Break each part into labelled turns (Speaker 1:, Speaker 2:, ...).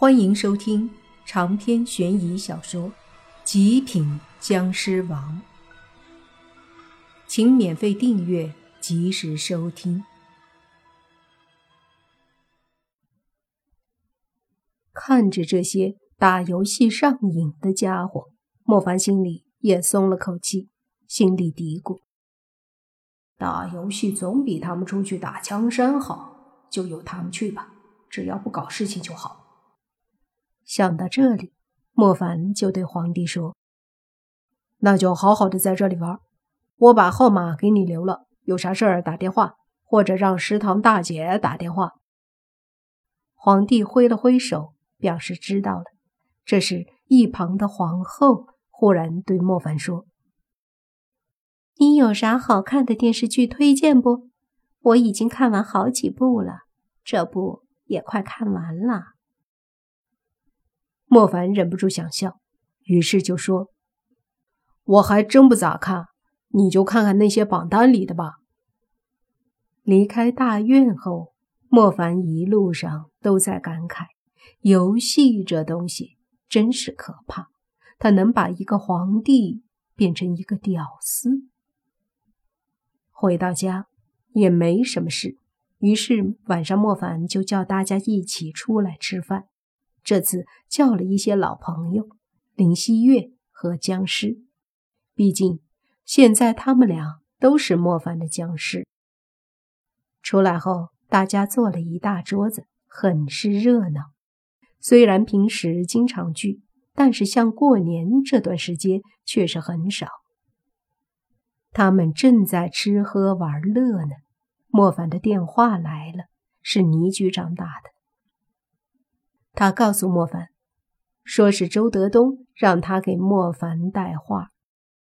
Speaker 1: 欢迎收听长篇悬疑小说《极品僵尸王》，请免费订阅，及时收听。看着这些打游戏上瘾的家伙，莫凡心里也松了口气，心里嘀咕：打游戏总比他们出去打江山好，就由他们去吧，只要不搞事情就好。想到这里，莫凡就对皇帝说：“那就好好的在这里玩，我把号码给你留了，有啥事儿打电话，或者让食堂大姐打电话。”皇帝挥了挥手，表示知道了。这时，一旁的皇后忽然对莫凡说：“你有啥好看的电视剧推荐不？我已经看完好几部了，这部也快看完了。”莫凡忍不住想笑，于是就说：“我还真不咋看，你就看看那些榜单里的吧。”离开大院后，莫凡一路上都在感慨：游戏这东西真是可怕，它能把一个皇帝变成一个屌丝。回到家也没什么事，于是晚上莫凡就叫大家一起出来吃饭。这次叫了一些老朋友，林希月和僵尸。毕竟现在他们俩都是莫凡的僵尸。出来后，大家坐了一大桌子，很是热闹。虽然平时经常聚，但是像过年这段时间却是很少。他们正在吃喝玩乐呢，莫凡的电话来了，是倪局长打的。他告诉莫凡，说是周德东让他给莫凡带话。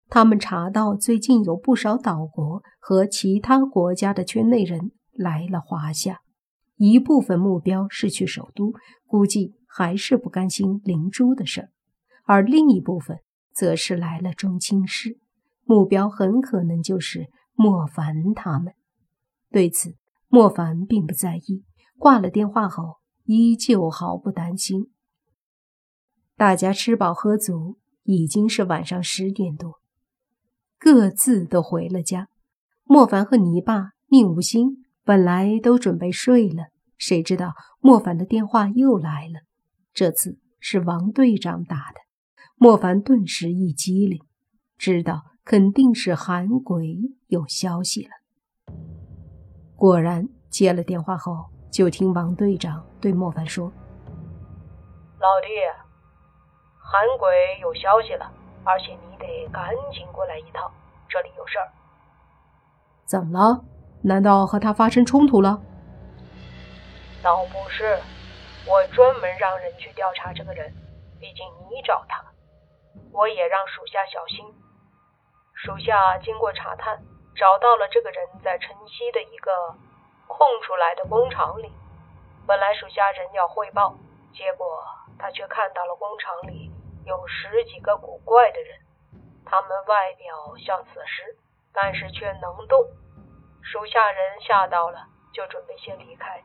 Speaker 1: 他们查到最近有不少岛国和其他国家的圈内人来了华夏，一部分目标是去首都，估计还是不甘心灵珠的事儿；而另一部分则是来了中青市，目标很可能就是莫凡他们。对此，莫凡并不在意。挂了电话后。依旧毫不担心。大家吃饱喝足，已经是晚上十点多，各自都回了家。莫凡和泥巴、宁无心本来都准备睡了，谁知道莫凡的电话又来了。这次是王队长打的，莫凡顿时一激灵，知道肯定是韩鬼有消息了。果然，接了电话后。就听王队长对莫凡说：“
Speaker 2: 老弟，韩鬼有消息了，而且你得赶紧过来一趟，这里有事儿。
Speaker 1: 怎么了？难道和他发生冲突了？
Speaker 2: 倒不是，我专门让人去调查这个人，毕竟你找他，我也让属下小心。属下经过查探，找到了这个人在城西的一个。”空出来的工厂里，本来属下人要汇报，结果他却看到了工厂里有十几个古怪的人，他们外表像死尸，但是却能动。属下人吓到了，就准备先离开，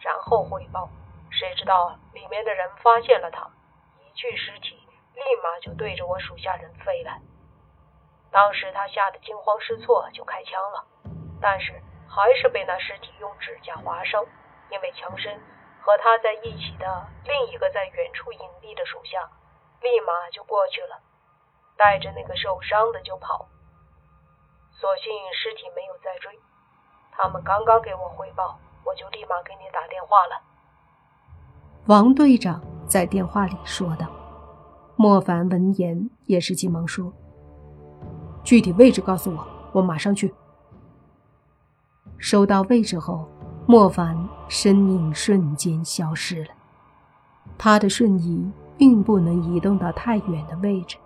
Speaker 2: 然后汇报。谁知道里面的人发现了他，一具尸体立马就对着我属下人飞来。当时他吓得惊慌失措，就开枪了，但是。还是被那尸体用指甲划伤，因为强身，和他在一起的另一个在远处隐蔽的属下，立马就过去了，带着那个受伤的就跑。所幸尸体没有再追，他们刚刚给我汇报，我就立马给你打电话了。
Speaker 1: 王队长在电话里说道。莫凡闻言也是急忙说：“具体位置告诉我，我马上去。”收到位置后，莫凡身影瞬间消失了。他的瞬移并不能移动到太远的位置，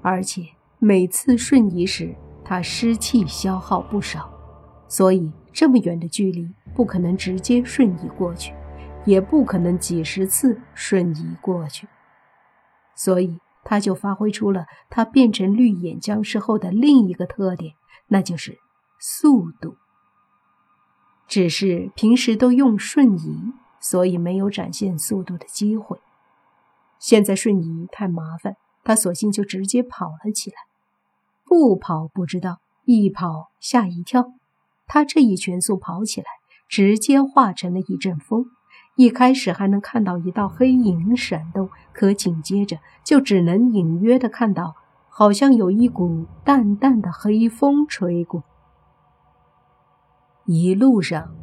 Speaker 1: 而且每次瞬移时，他湿气消耗不少，所以这么远的距离不可能直接瞬移过去，也不可能几十次瞬移过去。所以他就发挥出了他变成绿眼僵尸后的另一个特点，那就是速度。只是平时都用瞬移，所以没有展现速度的机会。现在瞬移太麻烦，他索性就直接跑了起来。不跑不知道，一跑吓一跳。他这一全速跑起来，直接化成了一阵风。一开始还能看到一道黑影闪动，可紧接着就只能隐约的看到，好像有一股淡淡的黑风吹过。一路上，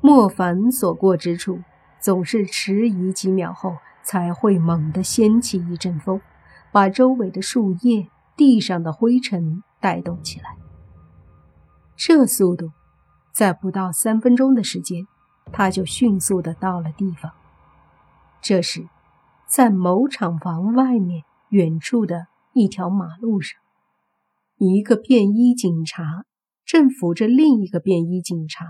Speaker 1: 莫凡所过之处，总是迟疑几秒后才会猛地掀起一阵风，把周围的树叶、地上的灰尘带动起来。这速度，在不到三分钟的时间。他就迅速的到了地方。这时，在某厂房外面远处的一条马路上，一个便衣警察正扶着另一个便衣警察，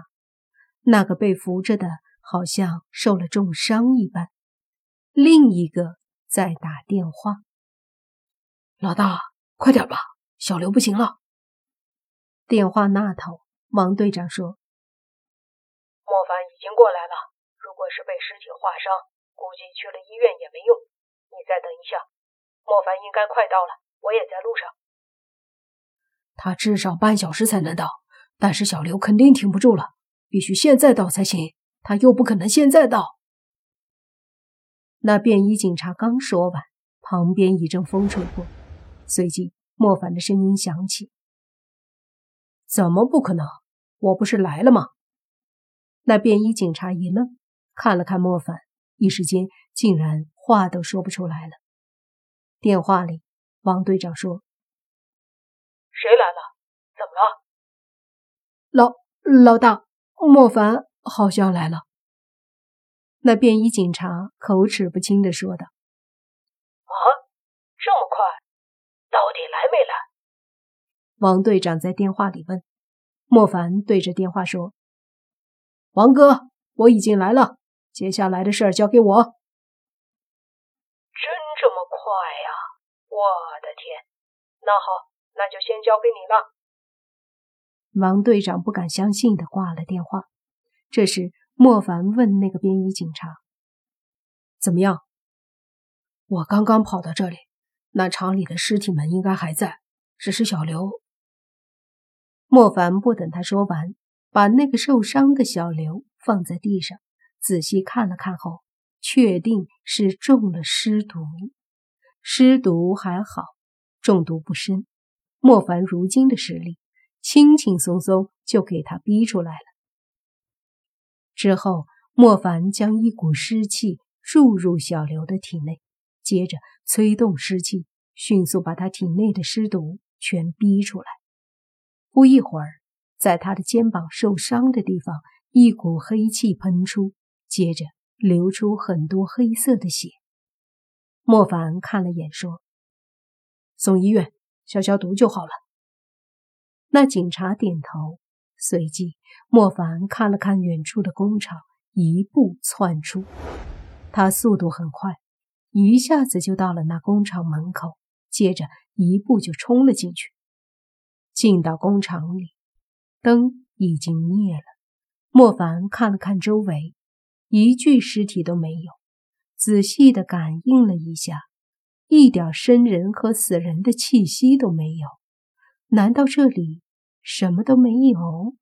Speaker 1: 那个被扶着的好像受了重伤一般，另一个在打电话：“
Speaker 3: 老大，快点吧，小刘不行了。”
Speaker 1: 电话那头，王队长说。
Speaker 2: 莫凡已经过来了。如果是被尸体划伤，估计去了医院也没用。你再等一下，莫凡应该快到了，我也在路上。
Speaker 3: 他至少半小时才能到，但是小刘肯定挺不住了，必须现在到才行。他又不可能现在到。
Speaker 1: 那便衣警察刚说完，旁边一阵风吹过，随即莫凡的声音响起：“
Speaker 3: 怎么不可能？我不是来了吗？”
Speaker 1: 那便衣警察一愣，看了看莫凡，一时间竟然话都说不出来了。电话里，王队长说：“
Speaker 2: 谁来了？怎么
Speaker 3: 了？”老老大，莫凡好像来了。
Speaker 1: 那便衣警察口齿不清的说道：“
Speaker 2: 啊，这么快？到底来没来？”
Speaker 1: 王队长在电话里问。莫凡对着电话说。
Speaker 3: 王哥，我已经来了，接下来的事儿交给我。真
Speaker 2: 这么快呀！我的天，那好，那就先交给你了。
Speaker 1: 王队长不敢相信的挂了电话。这时，莫凡问那个便衣警察：“
Speaker 3: 怎么样？我刚刚跑到这里，那厂里的尸体们应该还在，只是小刘。”
Speaker 1: 莫凡不等他说完。把那个受伤的小刘放在地上，仔细看了看后，确定是中了尸毒。尸毒还好，中毒不深。莫凡如今的实力，轻轻松松就给他逼出来了。之后，莫凡将一股湿气注入小刘的体内，接着催动湿气，迅速把他体内的尸毒全逼出来。不一会儿。在他的肩膀受伤的地方，一股黑气喷出，接着流出很多黑色的血。莫凡看了眼，说：“
Speaker 3: 送医院消消毒就好了。”
Speaker 1: 那警察点头，随即莫凡看了看远处的工厂，一步窜出。他速度很快，一下子就到了那工厂门口，接着一步就冲了进去。进到工厂里。灯已经灭了，莫凡看了看周围，一具尸体都没有。仔细的感应了一下，一点生人和死人的气息都没有。难道这里什么都没有？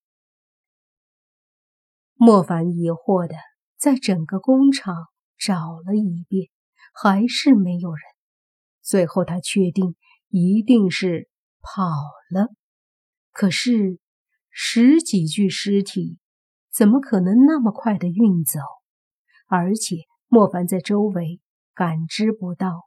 Speaker 1: 莫凡疑惑的在整个工厂找了一遍，还是没有人。最后他确定一定是跑了，可是。十几具尸体，怎么可能那么快的运走？而且莫凡在周围感知不到